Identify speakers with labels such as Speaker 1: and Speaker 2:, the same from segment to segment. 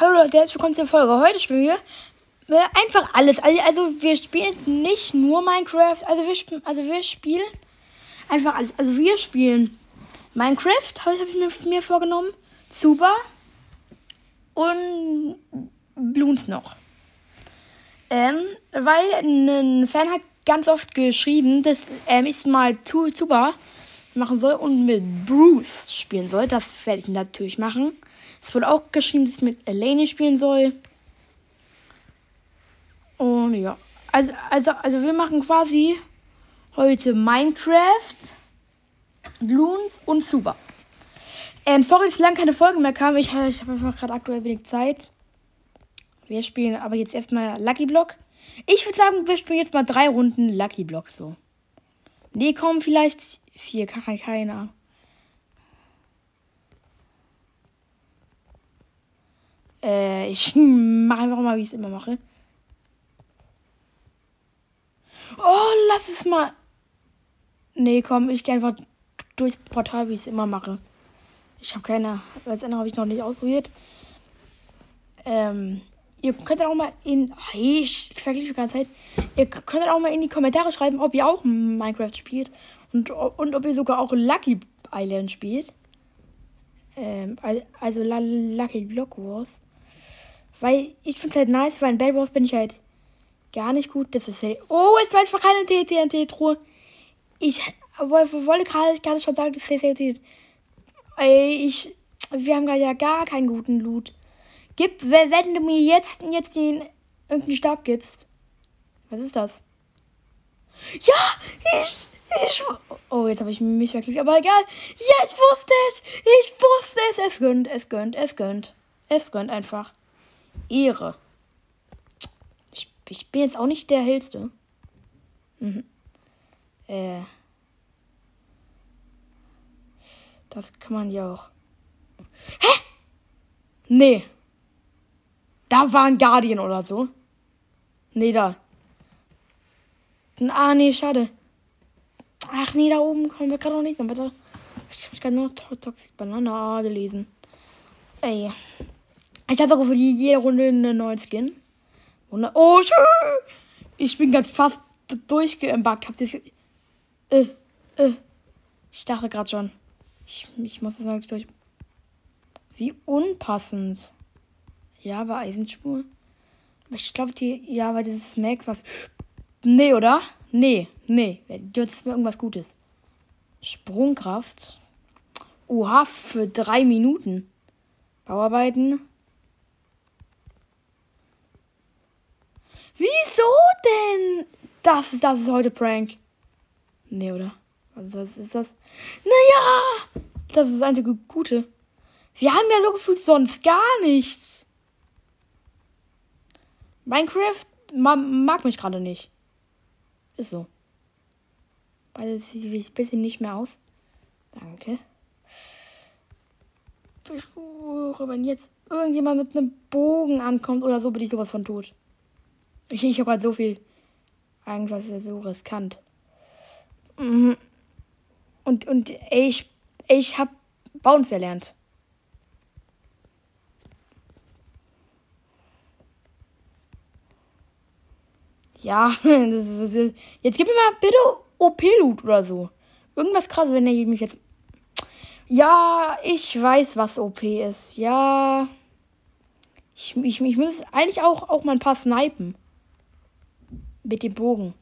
Speaker 1: Hallo Leute, herzlich willkommen zur Folge. Heute spielen wir einfach alles. Also, also wir spielen nicht nur Minecraft, also wir, also wir spielen einfach alles. Also wir spielen Minecraft, habe hab ich mir, mir vorgenommen, Zuba und Bloons noch. Ähm, weil ein Fan hat ganz oft geschrieben, dass ähm, ich mal Zuba machen soll und mit Bruce spielen soll. Das werde ich natürlich machen. Es wurde auch geschrieben, dass ich mit Elaine spielen soll. Und ja. Also, also, also wir machen quasi heute Minecraft, Bloons und Super. Ähm, sorry, dass lange keine Folgen mehr kamen. Ich, ich habe einfach gerade aktuell wenig Zeit. Wir spielen aber jetzt erstmal Lucky Block. Ich würde sagen, wir spielen jetzt mal drei Runden Lucky Block so. Nee, kommen vielleicht vier, keine Ahnung. Äh, ich mache einfach mal, wie ich es immer mache. Oh, lass es mal. Nee, komm, ich gehe einfach durchs Portal, wie ich es immer mache. Ich habe keine. Als andere habe ich noch nicht ausprobiert. Ähm, ihr könnt auch mal in. Ich vergleiche die ganze Zeit. Ihr könnt auch mal in die Kommentare schreiben, ob ihr auch Minecraft spielt. Und, und ob ihr sogar auch Lucky Island spielt. Ähm, also Lucky Block Wars. Weil ich finde es halt nice, weil in Bad Wars bin ich halt gar nicht gut. Das ist halt. Oh, es war einfach keine TNT-Truhe. Ich wollte gerade, schon sagen, das ist halt. Ey, ich. Wir haben gerade ja gar keinen guten Loot. Gib, wenn du mir jetzt, jetzt den irgendeinen Stab gibst. Was ist das? Ja, ich, ich. Oh, jetzt habe ich mich verklickt, aber egal. Ja, ich wusste es. Ich wusste es. Es gönnt, es gönnt, es gönnt. Es gönnt einfach. Ehre. Ich, ich bin jetzt auch nicht der hellste. Mhm. Äh. Das kann man ja auch. Hä? Nee. Da war ein Guardian oder so. Nee, da. Ah, nee, schade. Ach nee, da oben kommen wir gerade noch nicht. Ich habe gerade nur Toxic Banana gelesen. Ey. Ich auch für jede Runde eine neue Skin. Oh, schön. Ich bin ganz fast durchgebackt. Habt ihr äh, äh. Ich dachte gerade schon. Ich, ich muss das mal durch. Wie unpassend. Ja, aber Eisenspur. Ich glaube, die. Ja, aber das ist Max was. Nee, oder? Nee, nee. Das ist mir irgendwas Gutes. Sprungkraft. Oha, für drei Minuten. Bauarbeiten. Wieso denn? Das, das ist heute Prank. Nee, oder? Also, was ist das? Naja, das ist das einzige Gute. Wir haben ja so gefühlt sonst gar nichts. Minecraft ma mag mich gerade nicht. Ist so. Weil ich bitte nicht mehr aus. Danke. Ich schwöre, wenn jetzt irgendjemand mit einem Bogen ankommt oder so, bin ich sowas von tot. Ich, ich habe gerade so viel. Eigentlich ist so riskant. Mhm. Und, und ey, ich, ich habe bauen verlernt. Ja, ist, jetzt gib mir mal bitte OP-Loot oder so. Irgendwas krasses, wenn er mich jetzt. Ja, ich weiß, was OP ist. Ja. Ich, ich, ich muss eigentlich auch, auch mal ein paar snipen. Mit dem Bogen.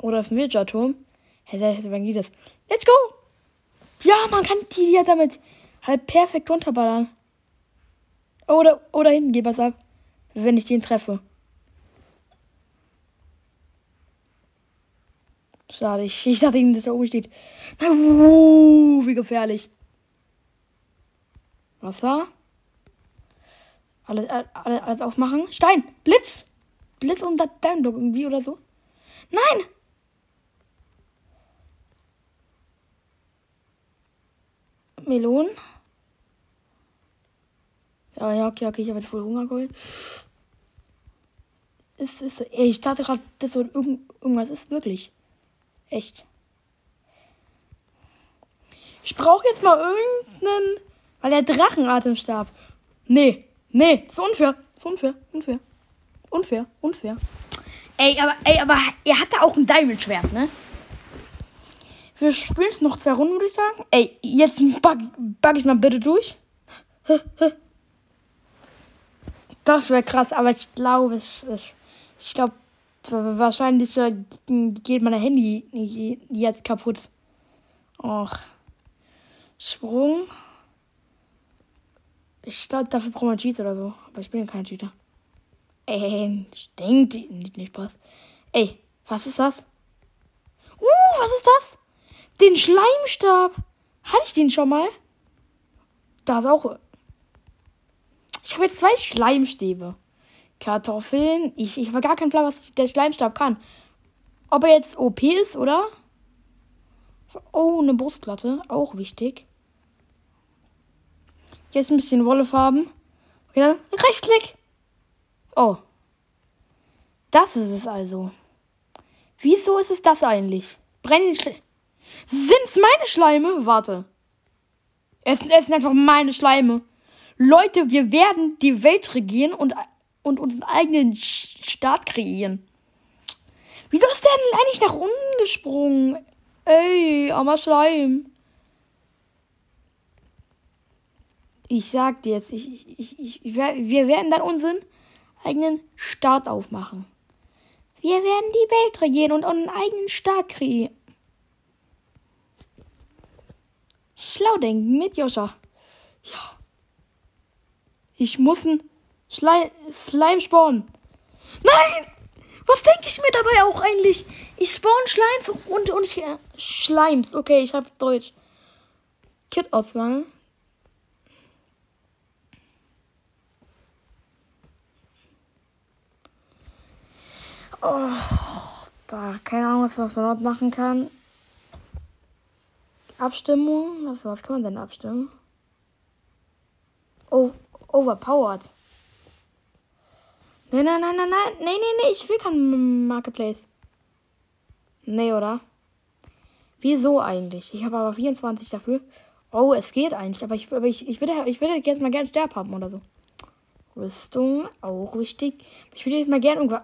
Speaker 1: Oder das Villager-Turm. Hätte man das. Let's go! Ja, man kann die ja damit halt perfekt runterballern. Oder, oder hinten geht was ab. Wenn ich den treffe. Schade, ich, ich dachte ihm, dass da oben steht. Na, uh, wie gefährlich. Wasser. Alles, alles, alles aufmachen. Stein! Blitz! Blitz und Dämmdruck irgendwie oder so. Nein! Melonen. Ja, ja, okay, okay, ich habe voll Hunger geholt. Ist, ist, ey, ich dachte gerade, das so irgend, irgendwas ist wirklich. Echt. Ich brauche jetzt mal irgendeinen Weil er Drachenatemstab. Nee, nee, ist unfair. Ist unfair, unfair. Unfair, unfair. Ey, aber, ey, aber er hatte auch ein Diamond-Schwert, ne? Wir spielen noch zwei Runden, würde ich sagen. Ey, jetzt bug, bug ich mal bitte durch. Das wäre krass, aber ich glaube, es ist. Ich glaube, wahrscheinlich äh, geht mein Handy jetzt kaputt. Och. Sprung. Ich glaube, dafür braucht man Cheat oder so. Aber ich bin ja kein Cheater. Ey, stinkt nicht, nicht Spaß. Ey, was ist das? Uh, was ist das? Den Schleimstab. Hatte ich den schon mal? Da ist auch. Ich habe jetzt zwei Schleimstäbe. Kartoffeln. Ich, ich habe gar keinen Plan, was der Schleimstab kann. Ob er jetzt OP ist, oder? Oh, eine Brustplatte. Auch wichtig. Jetzt ein bisschen Wollefarben. Okay, Rechtsklick. Oh. Das ist es also. Wieso ist es das eigentlich? Brennen Schle Sind's meine Schleime? Warte. Es, es sind einfach meine Schleime. Leute, wir werden die Welt regieren und, und unseren eigenen Staat kreieren. Wieso ist der denn eigentlich nach unten gesprungen? Ey, armer Schleim. Ich sag dir jetzt, ich, ich, ich, ich, wir werden dann unseren eigenen Staat aufmachen. Wir werden die Welt regieren und einen eigenen Staat kreieren. Schlau denken mit Joscha. Ja. Ich muss ein Schleim, Slime spawnen. Nein! Was denke ich mir dabei auch eigentlich? Ich spawn Schleims und, und ich, äh, Schleims. Okay, ich habe Deutsch. Kit-Auswahl. Oh, da, keine Ahnung, was man dort machen kann. Abstimmung. Was, was kann man denn abstimmen? Oh, overpowered. Nein, nein, nein, nein, nein. Nee, nee, nee, ich will kein Marketplace. Nee, oder? Wieso eigentlich? Ich habe aber 24 dafür. Oh, es geht eigentlich, aber ich, aber ich, ich würde, ich würde jetzt mal gerne Sterb haben oder so. Rüstung, auch wichtig. Ich würde jetzt mal gerne irgendwas.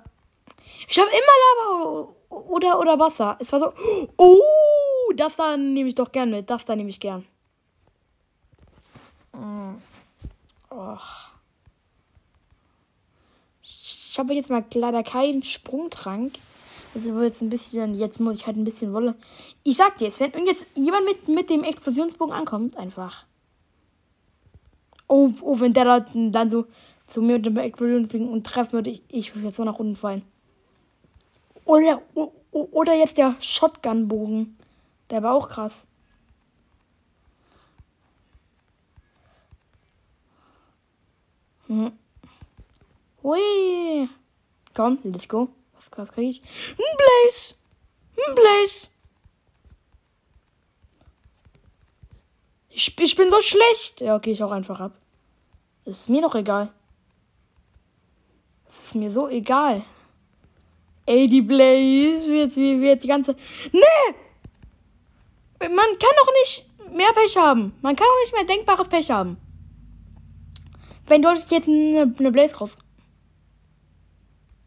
Speaker 1: Ich habe immer Lava oder, oder Wasser. Es war so. Oh, das da nehme ich doch gern mit. Das da nehme ich gern. Och. Ich habe jetzt mal leider keinen Sprungtrank. Also jetzt ein bisschen, jetzt muss ich halt ein bisschen Wolle. Ich sag dir jetzt, wenn jetzt jemand mit, mit dem Explosionsbogen ankommt, einfach. Oh, oh, wenn der da dann so zu mir mit dem Explosionsbogen und treffen würde, ich, ich würde jetzt so nach unten fallen. Oder, oder jetzt der Shotgun-Bogen. Der war auch krass. Hm. Hui. Komm, let's go. Was, was krieg ich? Ein Blaze. Ein Blaze. Ich, ich bin so schlecht. Ja, okay, ich auch einfach ab. Ist mir doch egal. Ist mir so egal. Ey, die Blaze wird, wird die ganze. Nee! Man kann doch nicht mehr Pech haben. Man kann doch nicht mehr denkbares Pech haben. Wenn dort jetzt eine, eine Blaze raus.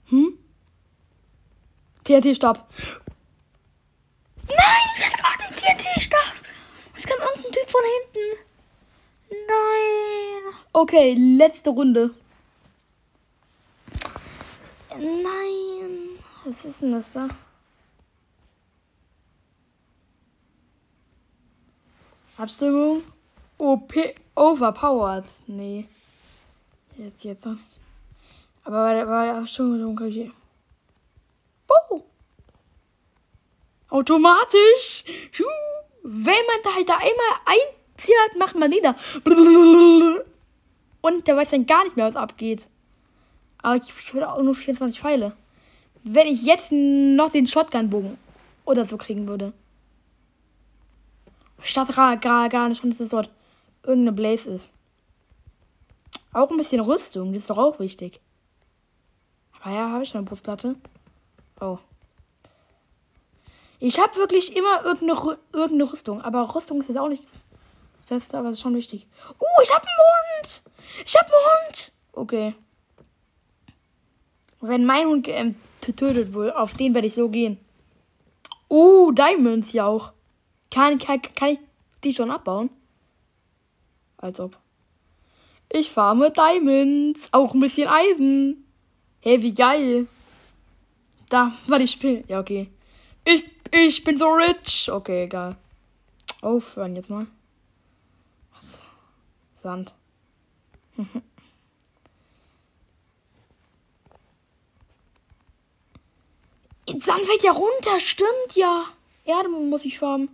Speaker 1: Hm? TNT-Stab. Nein, ich hatte gerade den TNT-Stab. Es kam irgendein Typ von hinten. Nein. Okay, letzte Runde. Nein. Was ist denn das da? Abstimmung. OP overpowered. Nee. Jetzt, jetzt noch nicht. Aber bei der, Abstimmung kann ich. Oh! Automatisch! Wenn man da halt da einmal einzieht, macht man nieder. Und der weiß dann gar nicht mehr, was abgeht. Aber ich, ich will auch nur 24 Pfeile wenn ich jetzt noch den Shotgun-Bogen oder so kriegen würde. Statt gar, gar, gar nicht, dass es dort irgendeine Blaze ist. Auch ein bisschen Rüstung, das ist doch auch wichtig. Aber ja, habe ich schon eine Brustplatte. Oh. Ich habe wirklich immer irgendeine, irgendeine Rüstung, aber Rüstung ist jetzt auch nichts Beste, aber es ist schon wichtig. Uh, ich hab einen Hund! Ich hab einen Hund! Okay. Wenn mein Hund tötet wohl, auf den werde ich so gehen. Uh, Diamonds ja auch. Kann, kann, kann ich die schon abbauen? Als ob. Ich farme Diamonds. Auch ein bisschen Eisen. Hey, wie geil. Da, warte, ich bin. Ja, okay. Ich, ich bin so rich. Okay, egal. Aufhören jetzt mal. Sand. Sand fällt ja runter, stimmt ja. Erde muss ich farmen.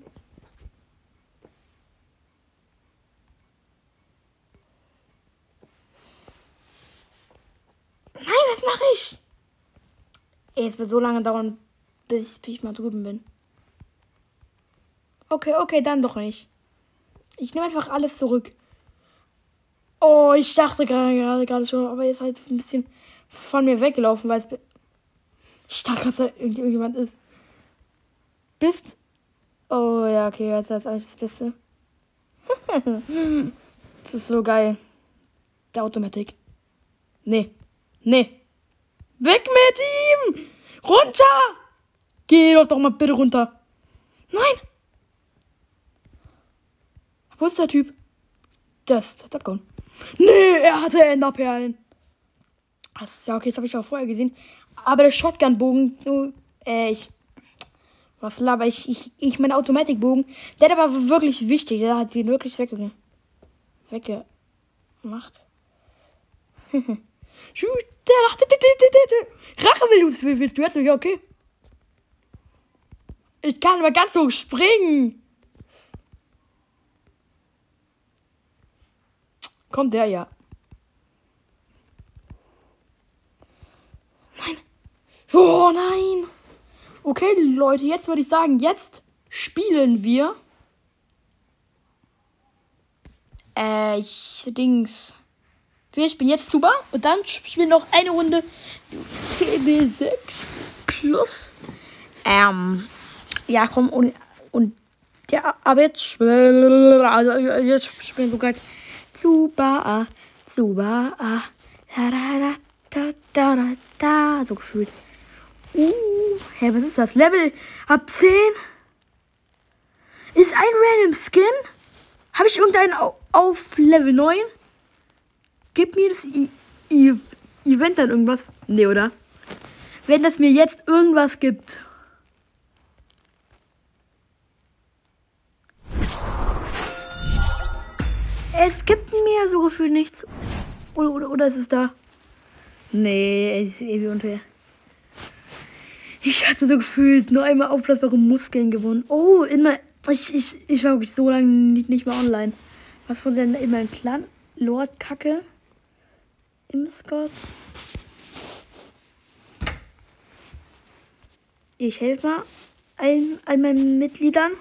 Speaker 1: Nein, was mache ich? Ey, es wird so lange dauern, bis, bis ich mal drüben bin. Okay, okay, dann doch nicht. Ich nehme einfach alles zurück. Oh, ich dachte gerade gerade gerade schon, aber jetzt halt ein bisschen von mir weggelaufen, weil es dass da irgendjemand ist. Bist. Oh ja, okay, jetzt ist alles das Beste. das ist so geil. Der Automatik. Nee. Nee. Weg mit ihm! Runter! Geh doch doch mal bitte runter. Nein! Wo ist der Typ? Das, das abgehauen. Nee, er hatte Enderperlen. Das, ja, okay, das habe ich auch vorher gesehen. Aber der Shotgun-Bogen, äh, ich. Was laber ich? Ich, ich mein Automatikbogen. Der war wirklich wichtig. Der hat sie wirklich wegge weggemacht. Rache willst, willst du jetzt? Ja, okay. Ich kann aber ganz hoch springen. Kommt der ja. Oh nein. Okay, Leute, jetzt würde ich sagen, jetzt spielen wir. Äh, ich, Dings. Wir spielen jetzt Tuba und dann spielen wir noch eine Runde TD6 Plus. Ähm, ja, komm, und, und ja, aber jetzt, also jetzt spielen wir gerade Tuba, Tuba, da, da, da, da, da, da, so gefühlt. Uh, hä, was ist das? Level ab 10? Ist ein random Skin? Habe ich irgendeinen auf Level 9? Gib mir das I I Event dann irgendwas? Nee, oder? Wenn das mir jetzt irgendwas gibt. Es gibt mir so gefühlt nichts. Oder, oder, oder ist es da? Nee, es ist irgendwie unfair. Ich hatte so gefühlt nur einmal aufblasbare Muskeln gewonnen. Oh, immer. Ich, ich, ich war wirklich so lange nicht, nicht mehr online. Was von denn immer ein Clan? Lord Kacke? Im Scott? Ich helfe mal allen, all meinen Mitgliedern.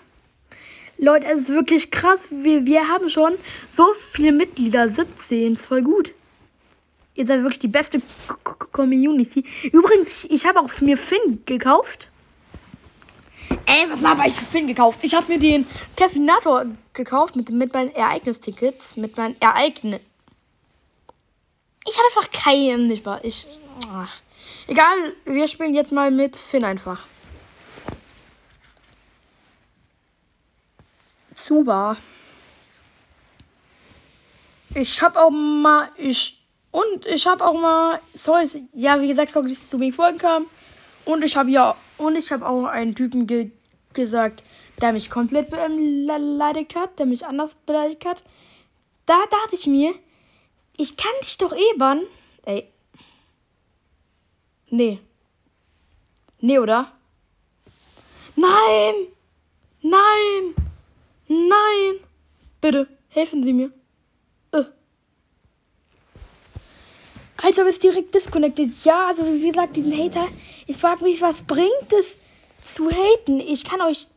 Speaker 1: Leute, es ist wirklich krass. Wir, wir haben schon so viele Mitglieder. 17. Ist voll gut. Ihr seid wirklich die beste Community. Übrigens, ich habe auch mir Finn gekauft. Ey, was habe ich Finn gekauft? Ich habe mir den Kevinator gekauft mit, mit meinen Ereignistickets. Mit meinen Ereignissen. Ich habe einfach keinen, nicht wahr? Ich. Ach. Egal, wir spielen jetzt mal mit Finn einfach. Zuba. Ich hab auch mal. Ich. Und ich hab auch mal. Sorry, ja, wie gesagt, sorry, dass ich zu mir folgen kam. Und ich habe ja. Und ich habe auch einen Typen ge gesagt, der mich komplett beleidigt hat, der mich anders beleidigt hat. Da dachte ich mir, ich kann dich doch eh bannen. Ey. Nee. Nee, oder? Nein! Nein! Nein! Bitte, helfen Sie mir. Äh. Als ob es direkt disconnected. Ja, also wie gesagt, diesen Hater. Ich frage mich, was bringt es zu haten? Ich kann euch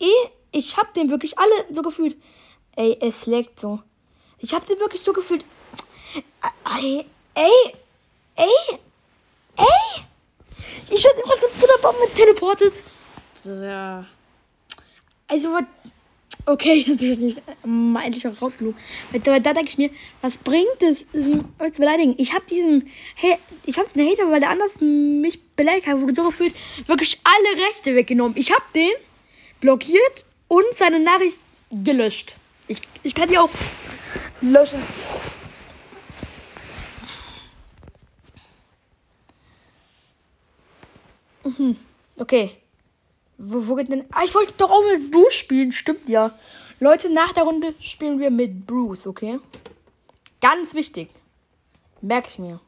Speaker 1: eh. Ich hab den wirklich alle so gefühlt. Ey, es leckt so. Ich hab den wirklich so gefühlt. Ey, ey, ey, ey. Ich werde immer zu der Bombe teleportet. Ja. Also, was Okay, das ist nicht mal endlich auch rausgelogen. Da, da denke ich mir, was bringt es, euch zu beleidigen? Ich habe diesen, hey, ich habe diesen Hater, weil der anders mich beleidigt hat, wurde so gefühlt, wirklich alle Rechte weggenommen. Ich habe den blockiert und seine Nachricht gelöscht. Ich, ich kann die auch löschen. Mhm. Okay. Wo, wo geht denn. Ah, ich wollte doch auch mit Bruce spielen. Stimmt ja. Leute, nach der Runde spielen wir mit Bruce, okay? Ganz wichtig. Merke ich mir.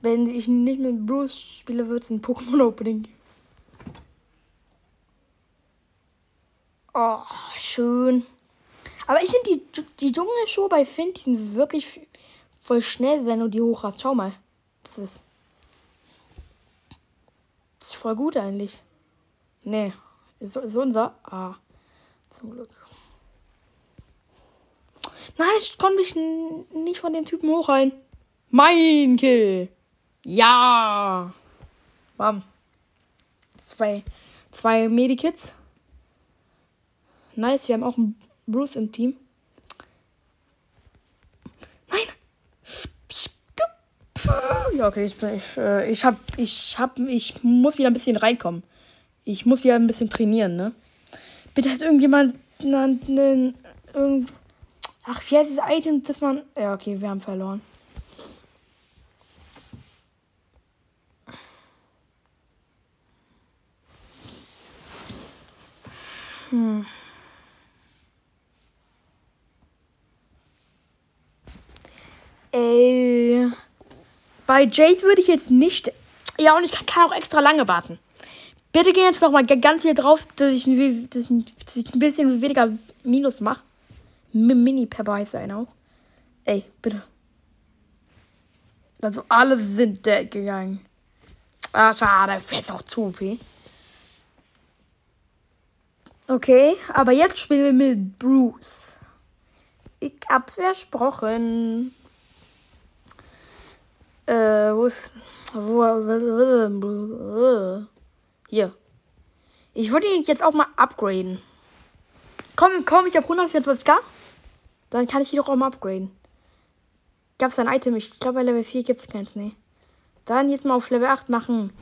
Speaker 1: Wenn ich nicht mit Bruce spiele, wird es ein Pokémon-Opening. Oh, schön. Aber ich finde die, die Dschungelschuhe bei Finn, die sind wirklich voll schnell, wenn du die hoch hast. Schau mal. Das ist. Ist voll gut eigentlich. Nee. So, so unser. Ah. Zum Glück. Nein, ich konnte mich nicht von dem Typen hochhalten. Mein Kill. Ja. Bam. Zwei, zwei Medikits. Nice, wir haben auch einen Bruce im Team. Ja, okay, ich, ich, äh, ich hab, ich hab, ich muss wieder ein bisschen reinkommen. Ich muss wieder ein bisschen trainieren, ne? Bitte hat irgendjemand einen, irgend, ach, wie heißt das Item, das man, ja, okay, wir haben verloren. Hm. Ey. Bei Jade würde ich jetzt nicht. Ja, und ich kann, kann auch extra lange warten. Bitte gehen jetzt noch mal ganz hier drauf, dass ich, dass ich ein bisschen weniger Minus mache. Mini per sein auch. Ey, bitte. Also alle sind dead gegangen. Ah, schade, fällt auch zu OP. Okay, aber jetzt spielen wir mit Bruce. Ich hab's versprochen. Äh, wo ist. Wo, hier. Ich würde ihn jetzt auch mal upgraden. Komm, komm, ich habe 124k. Dann kann ich ihn doch auch mal upgraden. Gab es ein Item? Ich glaube, bei Level 4 gibt es keins. Nee. Dann jetzt mal auf Level 8 machen.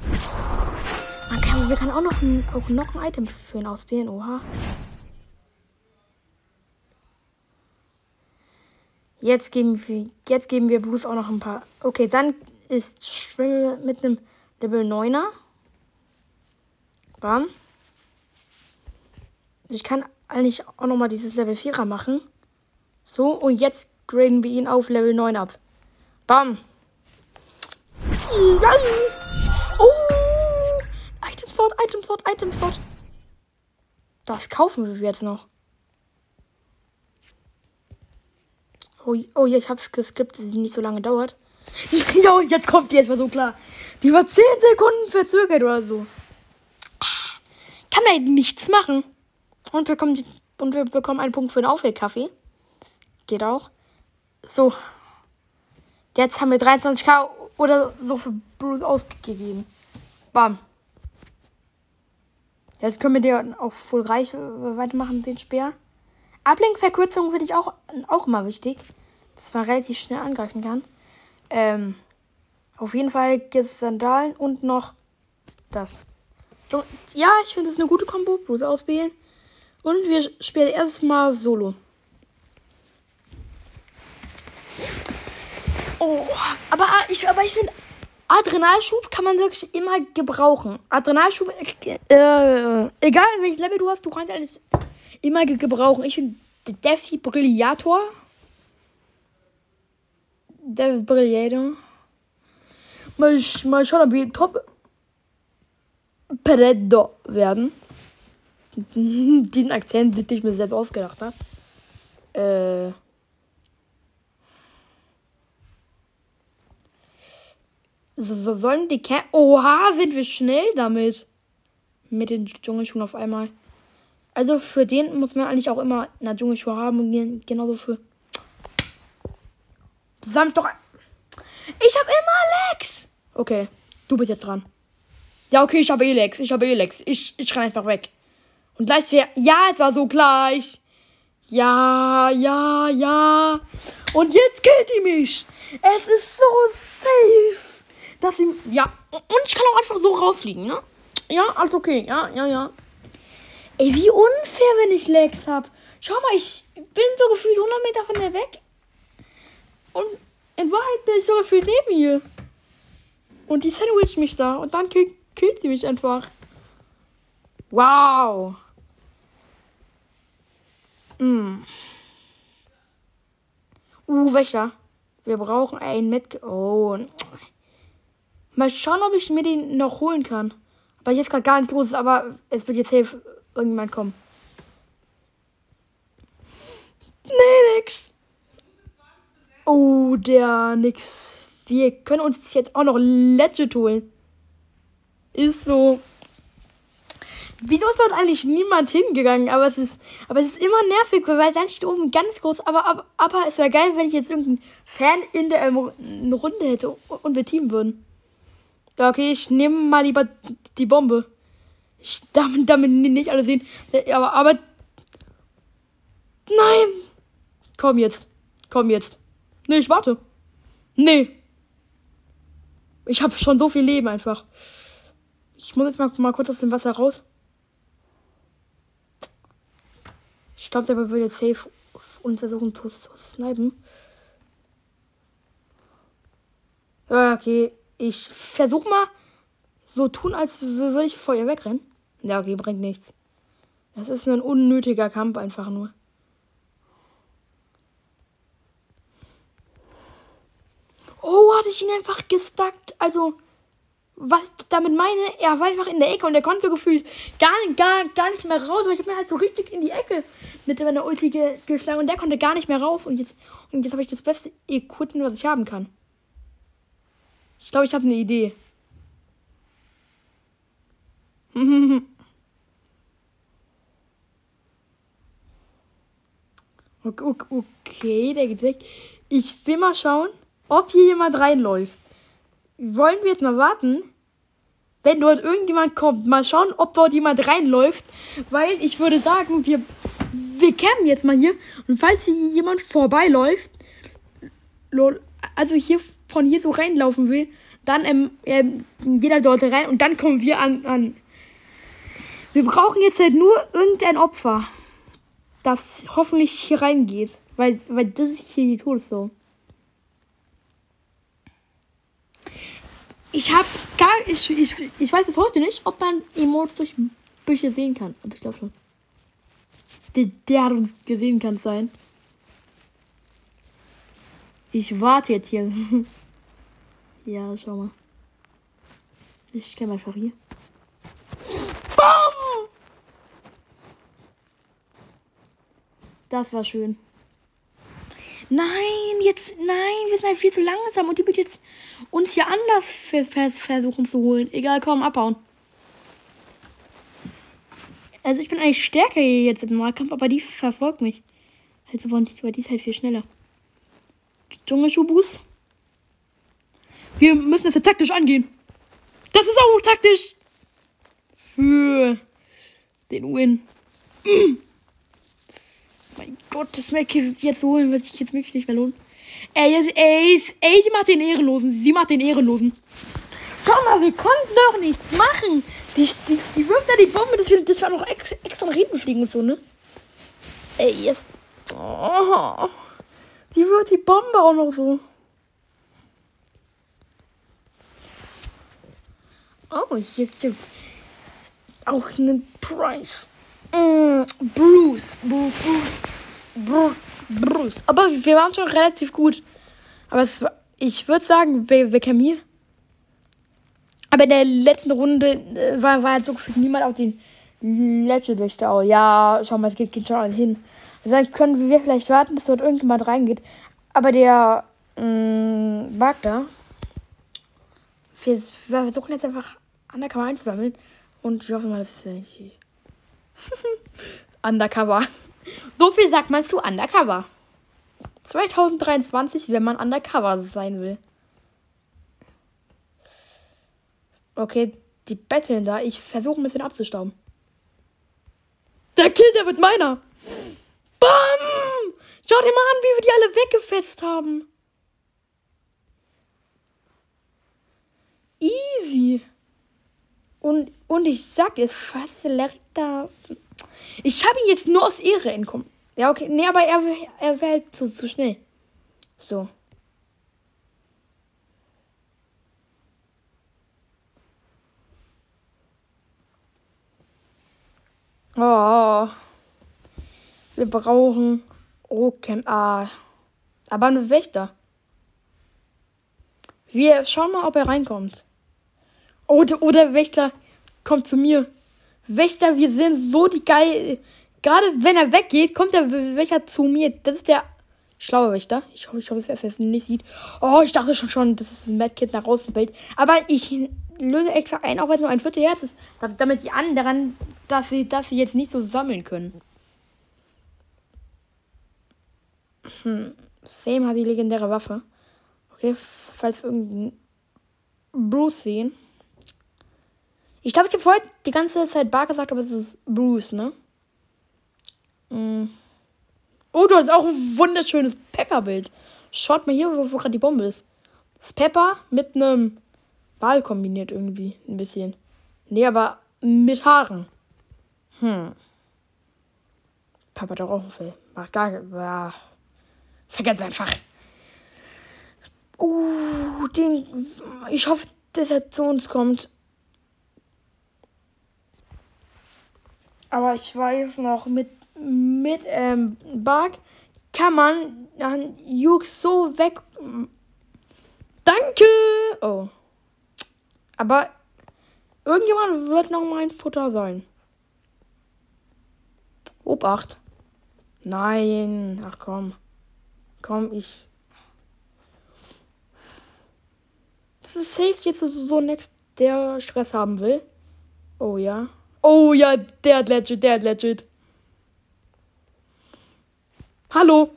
Speaker 1: Man kann, wir können auch noch, ein, auch noch ein Item für ihn auswählen. Oha. Jetzt geben wir, jetzt geben wir Bruce auch noch ein paar. Okay, dann ist Schwimmel mit einem Level 9er. Bam. Ich kann eigentlich auch noch mal dieses Level 4er machen. So, und jetzt graden wir ihn auf Level 9 ab. Bam. Oh! Item Sword, Item Sword, Item Sword. Das kaufen wir jetzt noch. Oh, oh ja, ich hab's geskippt, dass sie nicht so lange dauert. ja, jetzt kommt die erstmal so klar. Die war 10 Sekunden verzögert oder so. Kann man nichts machen. Und wir, kommen, und wir bekommen einen Punkt für den Aufwärtkaffee. Geht auch. So. Jetzt haben wir 23k oder so für Bruce ausgegeben. Bam. Jetzt können wir den auch voll reich weitermachen, den Speer. Ablenkverkürzung finde ich auch, auch immer wichtig, dass man relativ schnell angreifen kann. Ähm, auf jeden Fall gibt es Sandalen und noch das. Ja, ich finde das eine gute Kombo. Bloß auswählen. Und wir spielen erstmal Solo. Oh, aber ich, aber ich finde, Adrenalschub kann man wirklich immer gebrauchen. Adrenalschub, äh, egal welches Level du hast, du kannst alles immer gebrauchen. Ich finde Defibrillator. Defibrillator. Mal, mal schauen, ob wir Top Pereddo werden. Diesen Akzent, den ich mir selbst ausgedacht habe. Äh. So, so sollen die Kä Oha, sind wir schnell damit. Mit den Dschungelschuhen auf einmal. Also für den muss man eigentlich auch immer eine Dschungelschuhe haben. Und genauso für. Zusammen doch. Ich hab immer Lex! Okay, du bist jetzt dran. Ja, okay, ich habe Elex. Ich habe Elex. Ich, ich renn einfach weg. Und gleich wäre. Ja, es war so gleich. Ja, ja, ja. Und jetzt killt die mich. Es ist so safe. Dass sie. Ja. Und ich kann auch einfach so rausfliegen, ne? Ja, alles okay. Ja, ja, ja. Ey, wie unfair, wenn ich Legs hab. Schau mal, ich bin so gefühlt 100 Meter von der weg. Und in Wahrheit bin ich so gefühlt neben ihr. Und die sandwich mich da. Und dann killt, killt sie mich einfach. Wow. Mm. Uh, Wächter. Wir brauchen einen mit. Oh. Mal schauen, ob ich mir den noch holen kann. Aber jetzt gerade gar nichts los aber es wird jetzt safe irgendjemand kommen. Nee, nix. Oh, der nix. Wir können uns jetzt auch noch Legit holen. Ist so. Wieso ist dort eigentlich niemand hingegangen? Aber es ist, aber es ist immer nervig, weil dann steht oben ganz groß. Aber, aber, aber es wäre geil, wenn ich jetzt irgendeinen Fan in der ähm, Runde hätte und wir teamen würden. Ja, okay, ich nehme mal lieber die Bombe. Ich, damit, damit nicht alle sehen. Aber, aber. Nein! Komm jetzt. Komm jetzt. Nee, ich warte. Nee. Ich habe schon so viel Leben einfach. Ich muss jetzt mal, mal kurz aus dem Wasser raus. Ich glaube, der will jetzt safe und versuchen zu, zu snipen. Okay. Ich versuche mal so tun, als würde ich vor ihr wegrennen. Ja, okay, bringt nichts. Das ist ein unnötiger Kampf einfach nur. Oh, hatte ich ihn einfach gestuckt. Also, was ich damit meine, er war einfach in der Ecke und er konnte gefühlt gar, gar, gar nicht mehr raus. Aber ich habe mir halt so richtig in die Ecke mit meiner Ulti geschlagen und der konnte gar nicht mehr raus. Und jetzt, und jetzt habe ich das beste Equipment, was ich haben kann. Ich glaube, ich habe eine Idee. Okay, der geht weg. Ich will mal schauen, ob hier jemand reinläuft. Wollen wir jetzt mal warten, wenn dort irgendjemand kommt. Mal schauen, ob dort jemand reinläuft. Weil ich würde sagen, wir, wir campen jetzt mal hier. Und falls hier jemand vorbeiläuft, also hier von hier so reinlaufen will, dann ähm, ähm, jeder dort rein und dann kommen wir an, an. Wir brauchen jetzt halt nur irgendein Opfer, das hoffentlich hier reingeht. Weil, weil das ist hier die Todeszone. Ich hab gar. Ich, ich, ich weiß bis heute nicht, ob man Emotes durch Bücher sehen kann. Aber ich glaube schon. Der, der hat uns gesehen, kann sein. Ich warte jetzt hier. ja, schau mal. Ich käme einfach hier. Bam! Das war schön. Nein, jetzt, nein, wir sind halt viel zu langsam und die wird jetzt uns hier anders versuchen zu holen. Egal, komm, abhauen. Also ich bin eigentlich stärker jetzt im Nahkampf, aber die verfolgt mich. Also aber nicht, weil die ist halt viel schneller. Dschungelschuh-Boost. Wir müssen das taktisch angehen. Das ist auch taktisch. Für den Win. Mein Gott, das Mac jetzt holen wird sich jetzt wirklich nicht mehr lohnen. Ey, ey, ey, sie macht den Ehrenlosen. Sie macht den Ehrenlosen. Schau mal, wir konnten doch nichts machen. Die, die, die wirft da die Bombe, das, das war noch extra, extra nach hinten fliegen und so, ne? Ey, yes. Oh, die wirft die Bombe auch noch so. Oh, hier gibt's auch einen Preis. Mm, Bruce, Bruce, Bruce, Bruce. Aber wir waren schon relativ gut. Aber es ich würde sagen, wir, wir kämen hier. Aber in der letzten Runde äh, war, war halt so gefühlt niemand auf den Legend Wächter. Oh, ja, schau mal, es geht, geht schon hin. Also dann können wir vielleicht warten, dass dort irgendjemand reingeht. Aber der mh, mm, Wagner, wir versuchen jetzt einfach Undercover einzusammeln. Und wir hoffen mal, dass es nicht Undercover. So viel sagt man zu Undercover. 2023, wenn man Undercover sein will. Okay, die betteln da. Ich versuche ein bisschen abzustauben. Der Kill, der wird meiner. Bam! Schau dir mal an, wie wir die alle weggefetzt haben. Easy. Und, und ich sag jetzt, Facelerita. Ich habe ihn jetzt nur aus Ehre entkommen. Ja, okay. Nee, aber er, er wäre zu, zu schnell. So. Oh. Wir brauchen Rohcamp. Ah. Aber ein Wächter. Wir schauen mal, ob er reinkommt. Oder, oder Wächter kommt zu mir. Wächter, wir sind so die geil. Gerade wenn er weggeht, kommt der Wächter zu mir. Das ist der schlaue Wächter. Ich hoffe, ich hoffe, dass er es nicht sieht. Oh, ich dachte schon, schon dass es ein Madkit nach außen fällt. Aber ich löse extra ein, auch wenn es nur ein Viertel Herz ist. Damit die anderen, dass sie, dass sie jetzt nicht so sammeln können. Hm. Sam hat die legendäre Waffe. Okay, falls wir irgendeinen Bruce sehen. Ich glaube, ich habe vorher die ganze Zeit Bar gesagt, aber es ist Bruce, ne? Mm. Oh, du hast auch ein wunderschönes Pepper-Bild. Schaut mal hier, wo, wo gerade die Bombe ist. Das Pepper mit einem Ball kombiniert irgendwie. Ein bisschen. Nee, aber mit Haaren. Hm. Papa doch auch ein Fell. Mach gar ja. Vergesst einfach. Uh, den. Ich hoffe, dass er zu uns kommt. Aber ich weiß noch, mit, mit ähm, Bug kann man dann Jux so weg. Danke! Oh. Aber irgendjemand wird noch mein Futter sein. Obacht. Nein. Ach komm. Komm, ich. Das ist safe jetzt so next, der Stress haben will. Oh ja. Oh ja, der hat legit, der hat legit. Hallo.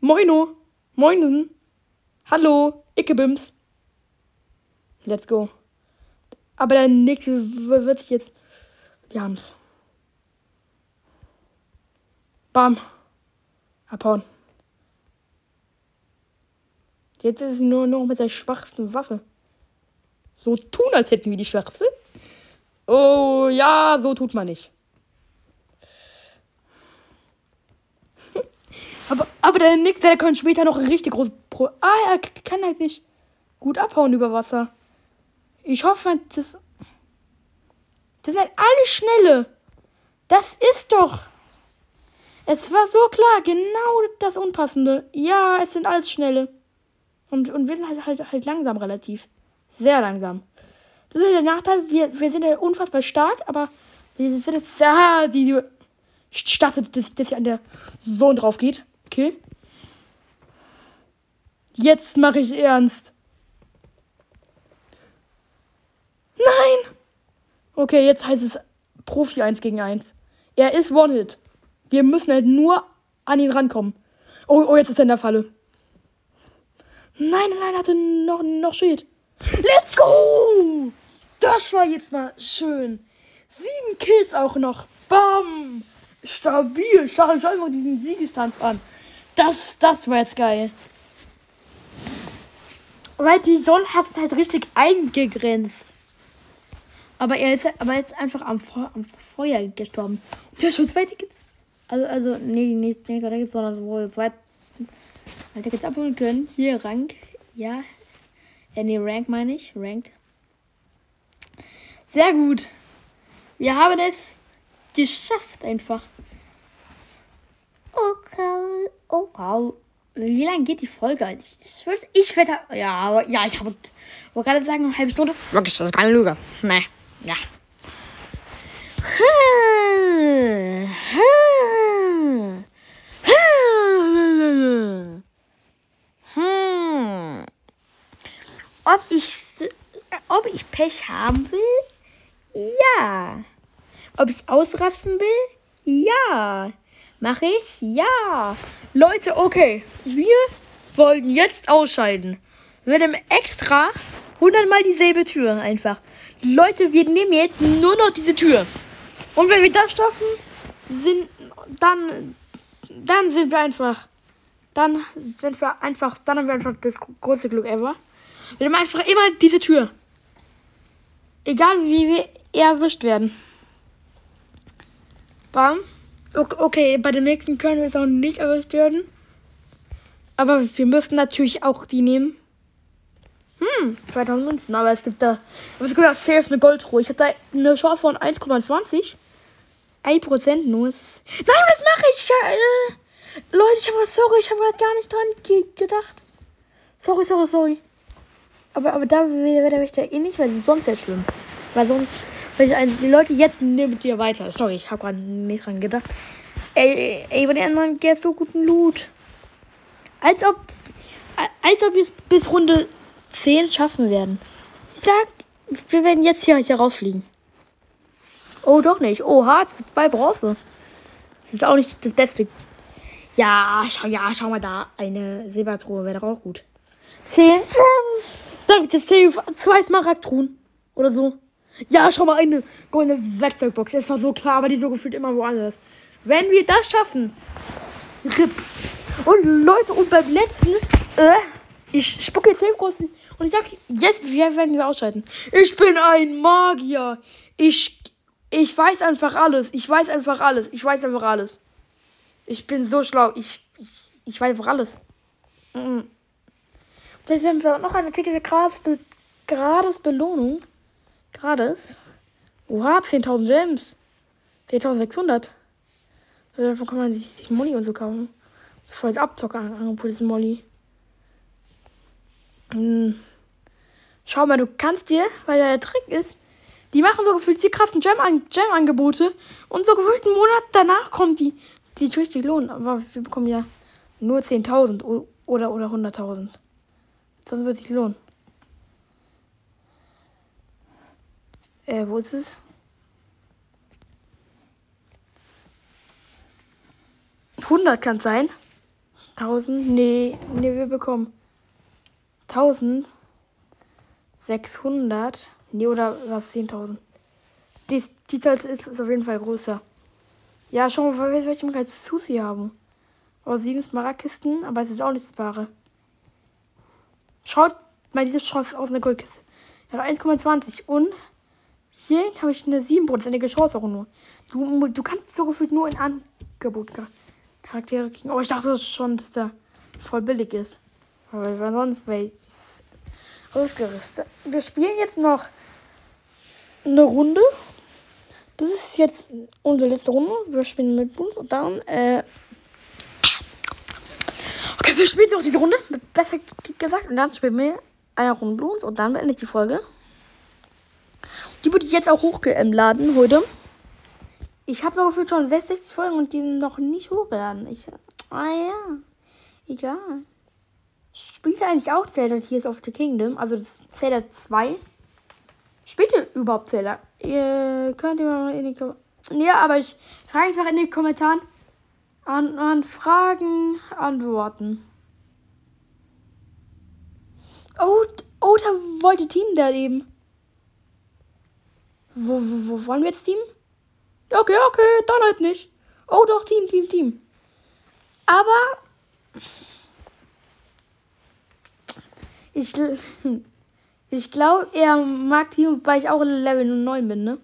Speaker 1: Moino. Moinen. Hallo. Ickebims. Let's go. Aber der nächste wird sich jetzt. Wir haben's. Bam. Abhauen. Jetzt ist es nur noch mit der schwachsten Waffe. So tun, als hätten wir die schwachste. Oh, ja, so tut man nicht. aber, aber der Nick, der kann später noch richtig groß. Pro ah, er kann halt nicht gut abhauen über Wasser. Ich hoffe, das. Das sind halt alle schnelle. Das ist doch. Es war so klar, genau das Unpassende. Ja, es sind alles schnelle. Und, und wir sind halt, halt, halt langsam relativ. Sehr langsam. Das ist der Nachteil. Wir, wir sind ja unfassbar stark, aber wir sind jetzt. Ah, die. Dachte, dass, dass hier an der Sohn drauf geht. Okay. Jetzt mache ich ernst. Nein! Okay, jetzt heißt es Profi 1 gegen 1. Er ist One-Hit. Wir müssen halt nur an ihn rankommen. Oh, oh, jetzt ist er in der Falle. Nein, nein, nein, er hatte noch, noch Schild. Let's go! War jetzt mal schön. Sieben Kills auch noch. Bam! Stabil. Schau, schau mal diesen Siegestanz an. Das, das war jetzt geil. Weil die Sonne hat es halt richtig eingegrenzt. Aber er ist, aber er ist einfach am, Fe am Feuer gestorben. Und der hat schon zwei Tickets. Also, also, nee, nicht, nicht zwei Tickets, sondern wohl zwei Tickets abholen können. Hier, Rank. Ja. Äh, nee, Rank meine ich. Rank. Sehr gut. Wir haben es geschafft einfach. Okay, okay. Wie lange geht die Folge? Ich, ich, ich werde. Ja, aber ja, ich habe. Wollte gerade sagen, eine halbe Stunde.
Speaker 2: Wirklich, das ist keine Lüge. Nee, ja.
Speaker 1: Hm. Ob ich, ob ich Pech haben will? Ja. Ob ich ausrasten will? Ja. Mache ich? Ja. Leute, okay. Wir wollen jetzt ausscheiden. Wir nehmen extra 100 mal dieselbe Tür einfach. Leute, wir nehmen jetzt nur noch diese Tür. Und wenn wir das schaffen, sind, dann, dann sind wir einfach, dann sind wir einfach, dann haben wir einfach das größte Glück ever. Wir haben einfach immer diese Tür. Egal wie wir erwischt werden. Bam. Okay, bei dem nächsten können wir es auch nicht erwischt werden. Aber wir müssen natürlich auch die nehmen. Hm, 2000 Münzen, aber es gibt da, aber es gibt da safe eine Goldruhe. Ich hatte eine Chance von 1,20. 1% nur. Nein, was mache ich? äh, Leute, ich habe sorry, ich habe halt gar nicht dran ge gedacht. Sorry, sorry, sorry. Aber, aber da wäre ich da eh nicht, weil sonst wäre schlimm. Weil sonst, die Leute jetzt nehmen dir weiter. Sorry, ich habe gerade nicht dran gedacht. Ey, ey, bei den anderen gäbe so guten Loot. Als ob, als ob wir es bis Runde 10 schaffen werden. Ich sag, wir werden jetzt hier, hier rauffliegen. Oh, doch nicht. Oh, Harz, zwei Bronze. Das ist auch nicht das Beste. Ja, schau, ja, schau mal da. Eine Silbertruhe wäre doch auch gut. Zehn Danke, das zwei Smaragdtruhen. Oder so. Ja, schau mal, eine goldene Werkzeugbox. Es war so klar, aber die so gefühlt immer woanders. Wenn wir das schaffen. RIP. Und Leute, und beim letzten. Äh, ich spucke jetzt groß. Und ich sag, jetzt werden wir ausschalten. Ich bin ein Magier. Ich, ich weiß einfach alles. Ich weiß einfach alles. Ich weiß einfach alles. Ich bin so schlau. Ich, ich, ich weiß einfach alles. Mhm. Vielleicht haben wir noch eine tickete Grades, Be Grades Belohnung. Grades. Oha, 10.000 Gems. 10.600. Davon kann man sich, sich Molly und so kaufen. Das ist voll das Abzocker-Angebot, dieses Molly. Hm. Schau mal, du kannst dir, weil der Trick ist, die machen so gefühlt die krassen Gem-Angebote Gem und so gefühlt einen Monat danach kommt die, die richtig lohnen. Aber wir bekommen ja nur 10.000 oder, oder 100.000. Sonst wird sich lohnen. Äh, wo ist es? 100 kann es sein. 1000? Nee, nee, wir bekommen 1600. Nee, oder was? 10.000. Die, die Zahl ist, auf jeden Fall größer. Ja, schau mal, welche wir als Susi haben. Aber sieben Smaragdkisten, aber es ist auch nicht das Wahre. Schaut mal diese Chance auf eine Goldkiste. Habe 1,20 und hier habe ich eine 7%ige Chance auch nur. Du, du kannst so gefühlt nur in Angebot Charaktere kriegen. Oh, ich dachte schon, dass der voll billig ist. Aber sonst wäre ich ausgerüstet. Wir spielen jetzt noch eine Runde. Das ist jetzt unsere letzte Runde. Wir spielen mit Blues und dann, äh. Okay, wir spielen noch diese Runde. Besser gesagt. Und dann spielen wir eine Runde Blues und dann beende ich die Folge. Die würde ich jetzt auch hochgeladen heute. Ich habe so gefühlt schon 60 Folgen und die sind noch nicht hochgeladen. Ich, ah ja. Egal. Spielt eigentlich auch Zelda Tears of the Kingdom? Also das Zelda 2? Spielt ihr überhaupt Zelda? Ihr könnt ihr mal in die Kommentare. Ja, aber ich frage einfach in den Kommentaren an, an Fragen antworten. Oh, oh, da wollte Team da eben. Wo, wo, wo wollen wir jetzt Team? Okay, okay, dann halt nicht. Oh doch, Team, Team, Team. Aber ich, ich glaube, er mag Team, weil ich auch Level 9 bin, ne?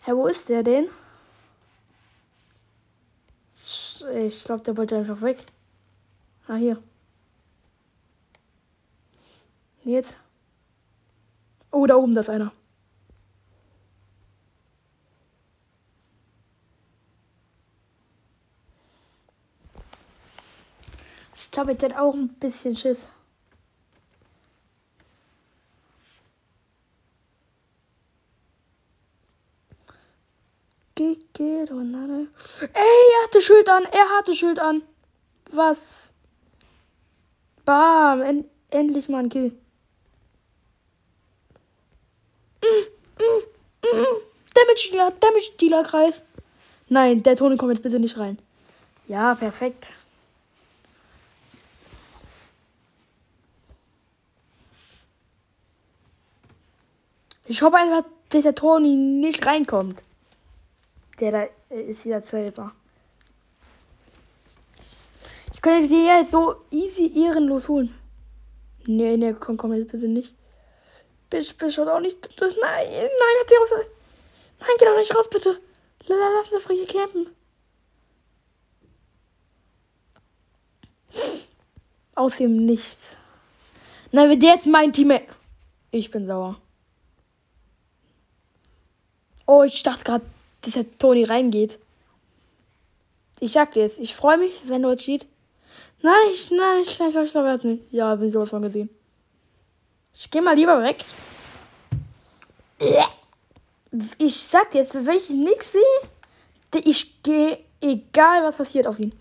Speaker 1: Hä, wo ist der denn? Ich glaube, der wollte einfach weg. Ah, hier. Jetzt. Oh, da oben, da ist einer. Ich glaube, jetzt hat auch ein bisschen Schiss. Ey, er hatte Schild an. Er hatte Schild an. Was? Bam. En endlich mal ein Kill. Damage Dealer, Damage Dealer Kreis. Nein, der Ton kommt jetzt bitte nicht rein. Ja, perfekt. Ich hoffe einfach, dass der Toni nicht reinkommt. Der da äh, ist dieser Zwölfer. Ich könnte die jetzt so easy ehrenlos holen. Nee, nee, komm, komm jetzt bitte nicht. Bisch, bisch, auch nicht. Nein, nein, geh raus. Nein, geh doch nicht raus, bitte. Lass uns doch hier campen. Aus dem Nichts. Na, wird jetzt mein Team. Ich bin sauer. Oh, ich dachte gerade, dass der Toni reingeht. Ich sag dir jetzt, ich freue mich, wenn du cheat. Nein, ich, nein, ich, ich, ich glaube, er hat nicht. Ja, bin sowas von gesehen. Ich geh mal lieber weg. Ich sag jetzt, wenn ich nichts sehe, ich gehe, egal was passiert, auf ihn.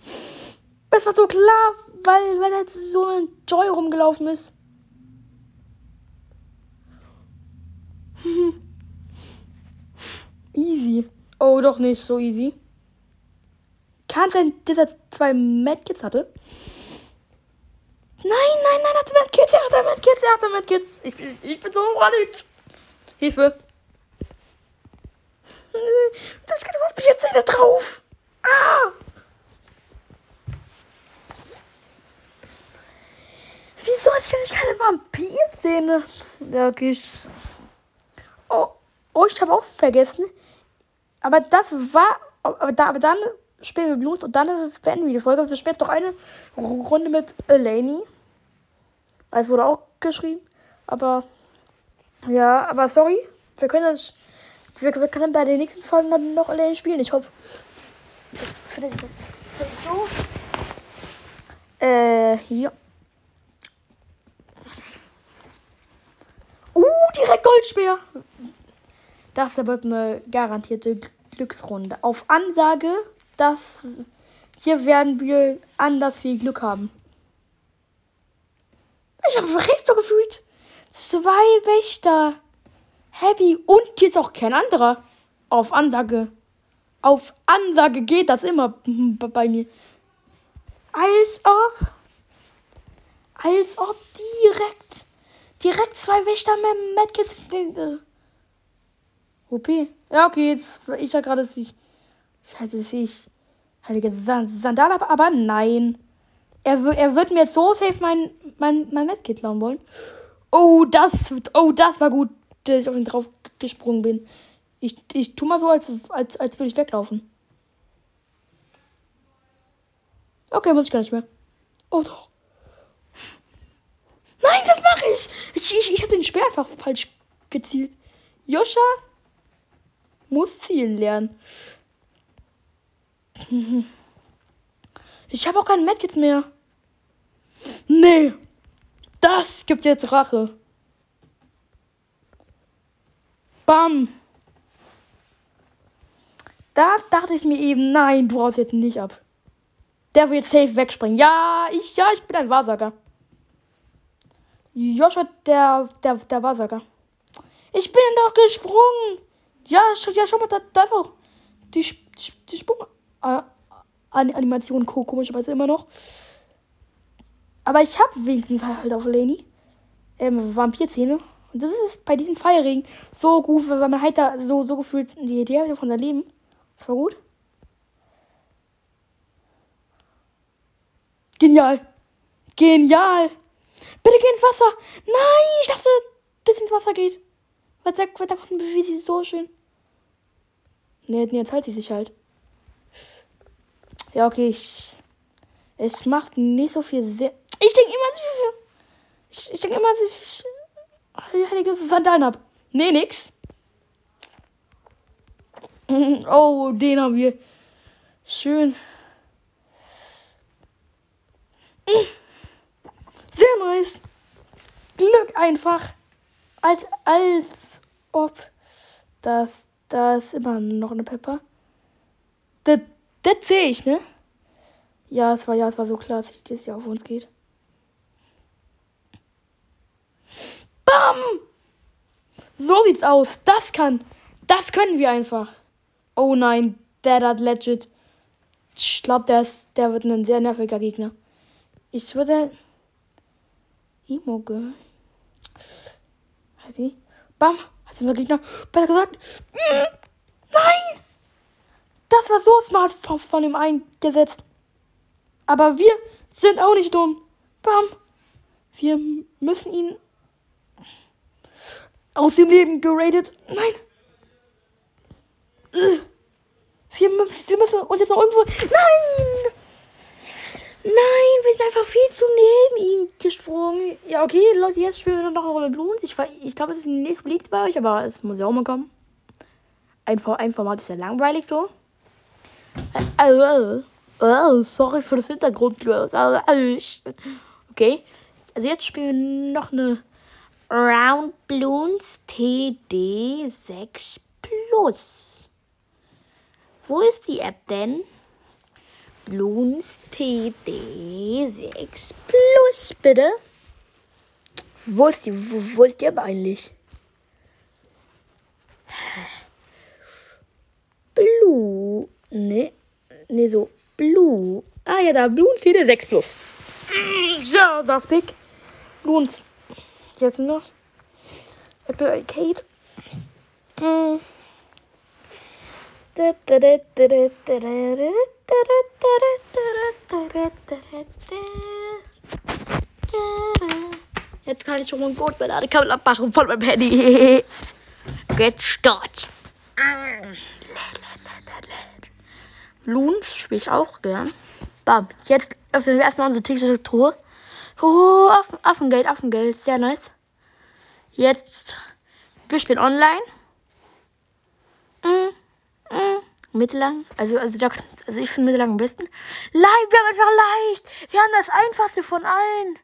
Speaker 1: Das war so klar, weil, weil halt so ein Joy rumgelaufen ist. easy. Oh, doch nicht so easy. Kann sein, dass er zwei Medkits hatte. Nein, nein, nein, hat Medkits, er hat Medkits, er hat Medkits. Ich bin, ich bin so verrückt. Hilfe. Da ist keine Vampir-Zähne drauf. Ah! Wieso hatte ich denn nicht keine Vampirzähne? Ja, okay. Oh, oh ich habe auch vergessen. Aber das war. Aber, da, aber dann spielen wir Blues und dann beenden wir die Folge. Wir spielen jetzt noch eine Runde mit Eleni. Es wurde auch geschrieben. Aber. Ja, aber sorry. Wir können das. Wir, wir können bei den nächsten Folgen dann noch Eleni spielen. Ich hoffe. Das ist für den. So. Äh, hier. Uh, direkt Goldspeer. Das wird eine garantierte Glücksrunde. Auf Ansage, dass hier werden wir anders viel Glück haben. Ich habe recht so gefühlt. Zwei Wächter. Happy. Und hier ist auch kein anderer. Auf Ansage. Auf Ansage geht das immer bei mir. Als ob. Als ob direkt Direkt zwei Wächter mit Medkits. OP. Ja, okay, jetzt, ich ja gerade, ich. Scheiße, ich. Heilige Sandal, aber nein. Er, er wird mir jetzt so safe mein, mein, mein Medkit klauen wollen. Oh, das, oh, das war gut, dass ich auf ihn drauf gesprungen bin. Ich, ich tu mal so, als, als, als würde ich weglaufen. Okay, muss ich gar nicht mehr. Oh doch. Nein, das mache ich. Ich, ich, ich habe den Speer einfach falsch gezielt. Joscha muss zielen lernen. Ich habe auch keinen Medkits mehr. Nee. Das gibt jetzt Rache. Bam. Da dachte ich mir eben, nein, du haust jetzt nicht ab. Der will jetzt safe wegspringen. Ja, ich, ja, ich bin ein Wahrsager. Joshua, der, der, der Wahrsager. Ich bin doch gesprungen. Ja, ja, schau mal, da, da auch die, die, die Sprung. Äh, Animation komischerweise immer noch. Aber ich habe wenigstens halt auf Leni ähm, Vampirzähne. Und das ist bei diesem Feierring so gut, weil man halt da so, so gefühlt die Idee von der Leben. Das war gut. Genial. Genial. Bitte geh ins Wasser. Nein, ich dachte, dass ins Wasser geht. Da, weil da kommt ein Baby so schön. Nee, jetzt hält sie sich halt. Ja, okay, ich. Es macht nicht so viel Sinn. Ich denke immer, ich, ich denke immer, dass ich heilige Sandalen habe. Nee, nix. Oh, den haben wir. Schön. Sehr nice. Glück einfach. Als, als ob das, da ist immer noch eine Pepper. Das, das sehe ich, ne? Ja, es war ja, es war so klar, dass das ja auf uns geht. Bam! So sieht's aus. Das kann. Das können wir einfach. Oh nein, der hat legit. Ich glaube, der, der wird ein sehr nerviger Gegner. Ich würde. Emo Girl. Halt die. Bam. Also unser Gegner, besser gesagt, mm, nein! Das war so smart von, ihm eingesetzt. Aber wir sind auch nicht dumm. Bam. Wir müssen ihn aus dem Leben geradet. Nein. Wir, wir müssen uns jetzt noch irgendwo. Nein! Nein, wir sind einfach viel zu neben ihm gesprungen. Ja, okay, Leute, jetzt spielen wir noch eine Rolle Blumen. Ich, ich glaube, es ist nächste beliebt bei euch, aber es muss ja auch mal kommen. Ein, ein Format ist ja langweilig so. Oh, sorry für das Hintergrund. Okay, also jetzt spielen wir noch eine Round Balloons TD6 Plus. Wo ist die App denn? Bloons TD6 Plus, bitte. Wo ist die, wo, wo ist die App eigentlich? Blue. Ne, ne, so. Blue. Ah ja, da, Bloons TD6 Plus. Ja, saftig. Bloons. Jetzt noch. Apple Arcade. Hm. Jetzt kann ich schon mal gut der Kamera abmachen von meinem Handy. Get start. Loons spiele ich auch gern. Bam. Jetzt öffnen wir erstmal unsere TikTok-Truhe. Oh, Affen, Affengeld, Affengeld. Sehr nice. Jetzt. Wir spielen online. Mm. Mittellang. Also, also, da, also ich finde Mittellang am besten. Leicht, wir haben einfach leicht. Wir haben das einfachste von allen.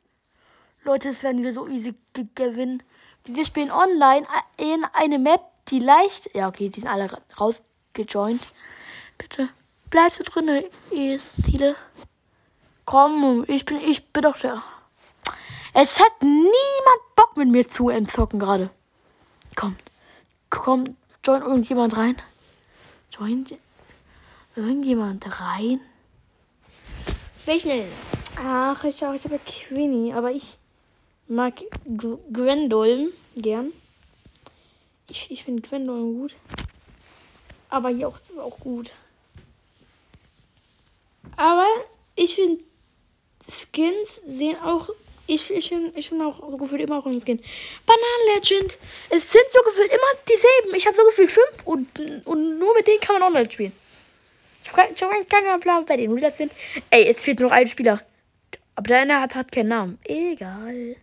Speaker 1: Leute, das werden wir so easy gewinnen. Wir spielen online in eine Map, die leicht. Ja, okay, die sind alle rausgejoint. Bitte, bleibst du drin, ihr Ziele. Komm, ich bin, ich bin doch der. Es hat niemand Bock mit mir zu entzocken gerade. Komm, komm, join irgendjemand rein. Joint irgendjemand rein? Welchen? Ach, ich, ich habe Queenie, aber ich mag G Gwendolyn gern. Ich, ich finde Gwendolyn gut. Aber hier auch, ist auch gut. Aber ich finde Skins sehen auch ich, ich finde ich find auch so gefühlt immer auch ein Skin. Bananen Legend. Es sind so gefühlt immer dieselben. Ich habe so gefühlt fünf und, und nur mit denen kann man online spielen. Ich habe hab keinen Plan, bei denen das sind. Ey, es fehlt noch ein Spieler. Aber der eine hat, hat keinen Namen. Egal.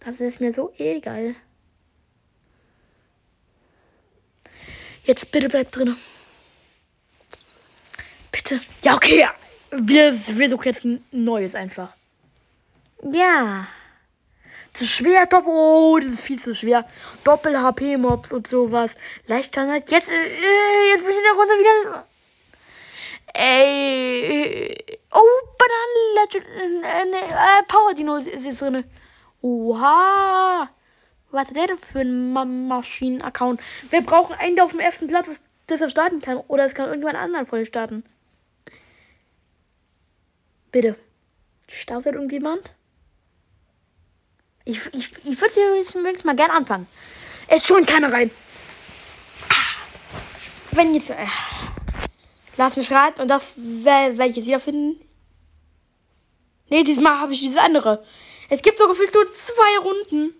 Speaker 1: Das ist mir so egal. Jetzt bitte bleib drin. Bitte. Ja, okay. Wir, wir suchen jetzt ein neues einfach. Ja. Zu schwer, Doppel. Oh, das ist viel zu schwer. Doppel-HP-Mobs und sowas. Leichtstandard. Jetzt, äh, jetzt bin ich in der Runde wieder. Ey. Oh, Bananen Legend. Äh, ne, äh, Power Dino ist jetzt drin. Oha. Was hat der denn für ein Ma Maschinen-Account? Wir brauchen einen, der auf dem ersten Platz ist, dass er starten kann. Oder es kann irgendjemand anderen voll starten. Bitte. Startet irgendjemand? Ich, ich, ich würde jetzt mal gerne anfangen. Es schon keiner rein. Wenn jetzt. Äh, lass mich raten und das werde ich jetzt wiederfinden. Nee, diesmal habe ich dieses andere. Es gibt so gefühlt nur zwei Runden.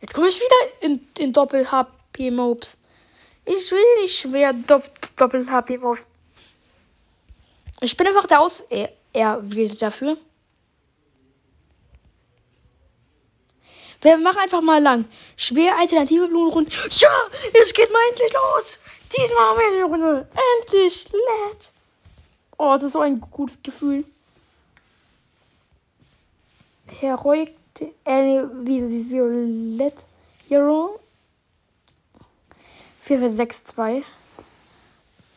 Speaker 1: Jetzt komme ich wieder in, in Doppel-HP-Mobs. Ich will nicht schwer Doppel-HP-Mobs. Ich bin einfach der Aus... Er, er dafür. Wir machen einfach mal lang. Schwer alternative Blumenrunden. Ja, es geht mal endlich los. Diesmal haben wir eine Runde. Endlich. Let. Oh, das ist so ein gutes Gefühl. Heroic. Äh, wie Violett. Hero. 4, 6, 2.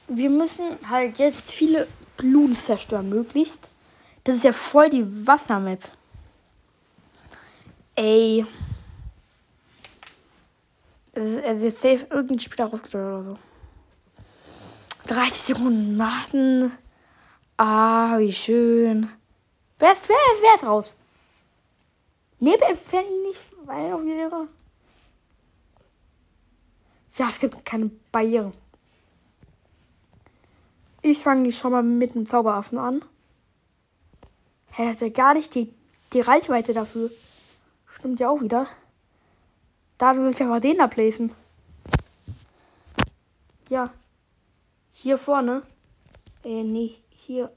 Speaker 1: Wir müssen halt jetzt viele Blumen zerstören, möglichst. Das ist ja voll die Wassermap. Ey. Es ist jetzt safe irgendein Spieler rausgedrückt oder so. 30 Sekunden warten. Ah, wie schön. Wer ist, wer, wer ist raus? Nee, entferne ihn nicht, weil er wieder. Ja, es gibt keine Barrieren. Ich fange schon mal mit dem Zauberaffen an. Er hat ja gar nicht die, die Reichweite dafür. Stimmt ja auch wieder. Da will ich einfach den da placen. Ja. Hier vorne. Äh, nee, hier.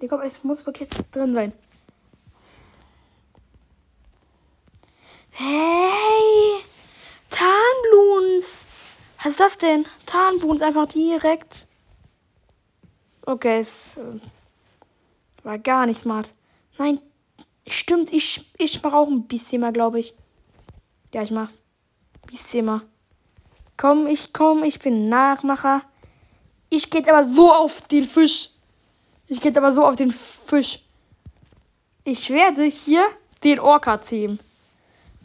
Speaker 1: Nee, komm, es muss wirklich jetzt drin sein. Hey! Tarnbluns! Was ist das denn? Tarnbluns einfach direkt. Okay, es äh, war gar nicht smart. Nein, stimmt, ich, ich mache auch ein Biesthema, glaube ich. Ja, ich mach's. Biesthema. Komm, ich komm, ich bin Nachmacher. Ich geht aber so auf den Fisch. Ich geht aber so auf den Fisch. Ich werde hier den Orca zähmen.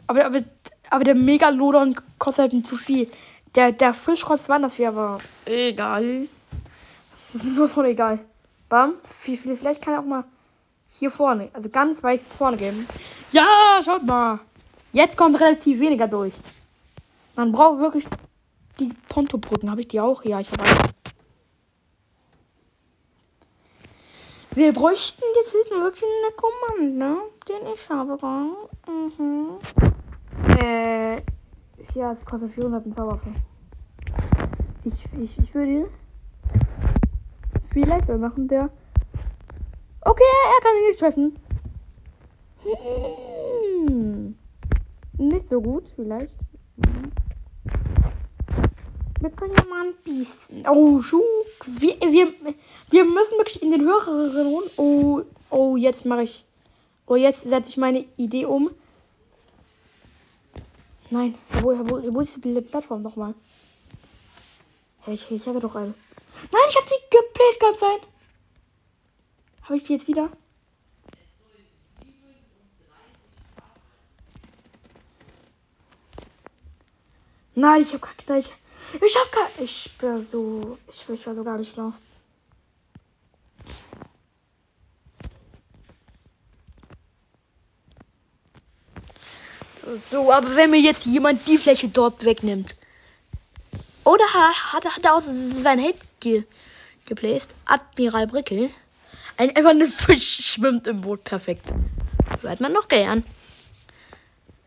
Speaker 1: Aber, aber, aber der Megalodon kostet halt zu viel. Der, der Fisch kostet woanders viel, aber egal. Das ist nur von egal. Bam. Vielleicht kann er auch mal hier vorne, also ganz weit vorne gehen. Ja, schaut mal. Jetzt kommt relativ weniger durch. Man braucht wirklich die Pontobrücken. Habe ich die auch? Ja, ich habe. Wir bräuchten jetzt wirklich eine Kommande, den ich habe. Mhm. Äh, ja, es kostet 400 ein Zauberfall. Ich, ich, ich würde vielleicht soll machen, der. Okay, er kann ihn nicht treffen. Hm. Nicht so gut, vielleicht. Wir können ja mal ein bisschen. Oh, Schuh. Wir, wir, wir müssen wirklich in den höheren Runden. Oh, oh, jetzt mache ich. Oh, jetzt setze ich meine Idee um. Nein, wo, wo, wo ist die Plattform nochmal? Hey, ich, ich hatte doch eine. Nein, ich habe sie geplaced ganz sein. Habe ich sie jetzt wieder? Nein, ich habe keine. Ich, ich habe keine. Ich bin so. Ich, ich war so gar nicht schlau. So, aber wenn mir jetzt jemand die Fläche dort wegnimmt. Oder hat, hat er auch sein Hate geplaced? Admiral Brickel. Ein einfach ein Fisch schwimmt im Boot. Perfekt. Hört man noch gern.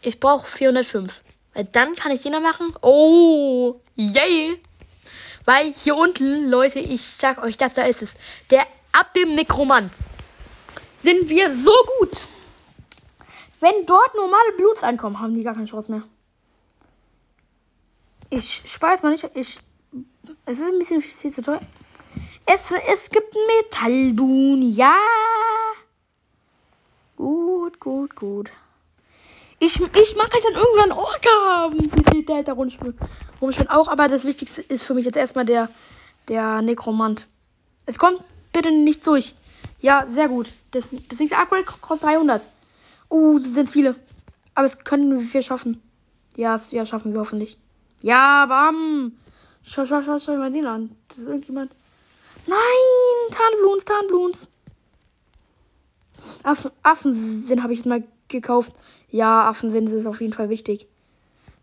Speaker 1: Ich brauche 405. Weil dann kann ich den noch machen. Oh, yay. Weil hier unten, Leute, ich sag euch, das da ist es. Der ab dem Nekromant sind wir so gut. Wenn dort normale Bluts ankommen, haben die gar keine Chance mehr. Ich spare mal nicht. Ich, es ist ein bisschen viel zu teuer. Es, es gibt Metallboon. Ja. Gut, gut, gut. Ich, ich mag halt dann irgendwann Orca haben. Der da rumschwimmt. Rumschwimmt auch, aber das Wichtigste ist für mich jetzt erstmal der, der Nekromant. Es kommt bitte nicht durch. Ja, sehr gut. Das, das nächste Upgrade kostet 300. Uh, das sind viele. Aber es können wir schaffen. Ja, ja, schaffen wir hoffentlich. Ja, bam. Schau, schau, schau, schau mal den an. Das ist irgendjemand. Nein, Tarnbluns, Tarnbluns. Affen, Affensinn habe ich jetzt mal gekauft. Ja, Affensinn ist auf jeden Fall wichtig.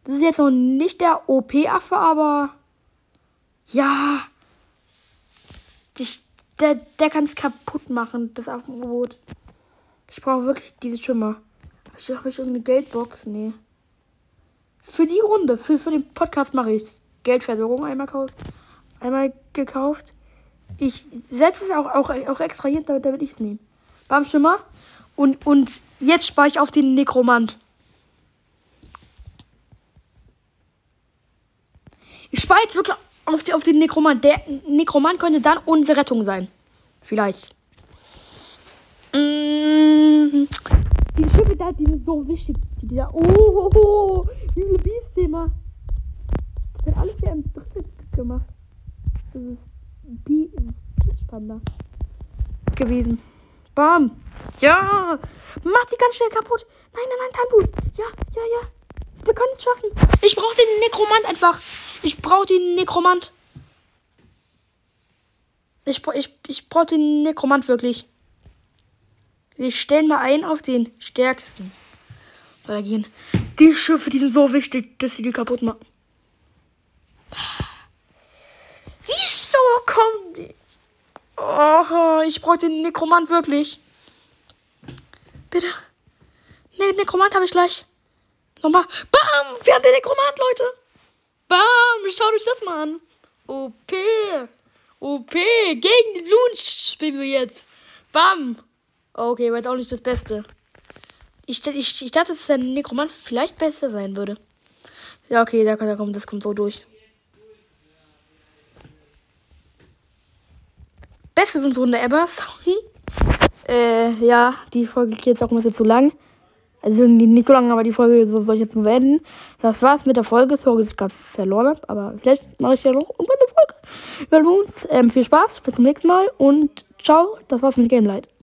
Speaker 1: Das ist jetzt noch nicht der OP-Affe, aber ja. Die, der der kann es kaputt machen, das Affenboot. Ich brauche wirklich diese Schimmer. Habe ich, hab ich irgendeine Geldbox? Nee. Für die Runde, für, für den Podcast mache ich Geldversorgung einmal, einmal gekauft. Ich setze es auch, auch, auch extra hier, damit, damit ich es nehme. Beim Schimmer. Und, und jetzt spare ich auf den Nekromant. Ich spare jetzt wirklich auf, die, auf den Nekromant. Der Nekromant könnte dann unsere Rettung sein. Vielleicht. Mmh. Die Schiffe da, die sind so wichtig. Die, die da. Oh, oh, oh, wie viele Biest-Thema. Das hat alles hier im dritten gemacht. Das ist Peach Panda gewesen. Bam. Ja. Mach die ganz schnell kaputt. Nein, nein, nein, Tanblut. Ja, ja, ja. Wir können es schaffen. Ich brauche den Nekromant einfach. Ich brauche den Nekromant. Ich, ich, ich brauche den Nekromant wirklich. Wir stellen mal ein auf den stärksten. Oder gehen. Die Schiffe, die sind so wichtig, dass sie die kaputt machen. Wieso kommen die? Oh, ich brauche den Nekromant wirklich. Bitte. Ne, Nekromant habe ich gleich. Nochmal. Bam! Wir haben den Nekromant, Leute. Bam! Schaut euch das mal an. OP. OP. Gegen die Loons spielen wir jetzt. Bam. Okay, war jetzt auch nicht das Beste. Ich, ich, ich dachte, dass der Nekromant vielleicht besser sein würde. Ja, okay, da, da kommt, das kommt so durch. Beste Runde ever, sorry. Äh, ja, die Folge geht jetzt auch ein bisschen zu lang. Also nicht so lange, aber die Folge soll ich jetzt beenden. Das war's mit der Folge. Sorry, dass ich gerade verloren habe. Aber vielleicht mache ich ja noch irgendwann eine Folge über uns. Ähm, viel Spaß, bis zum nächsten Mal und ciao. Das war's mit Game Light.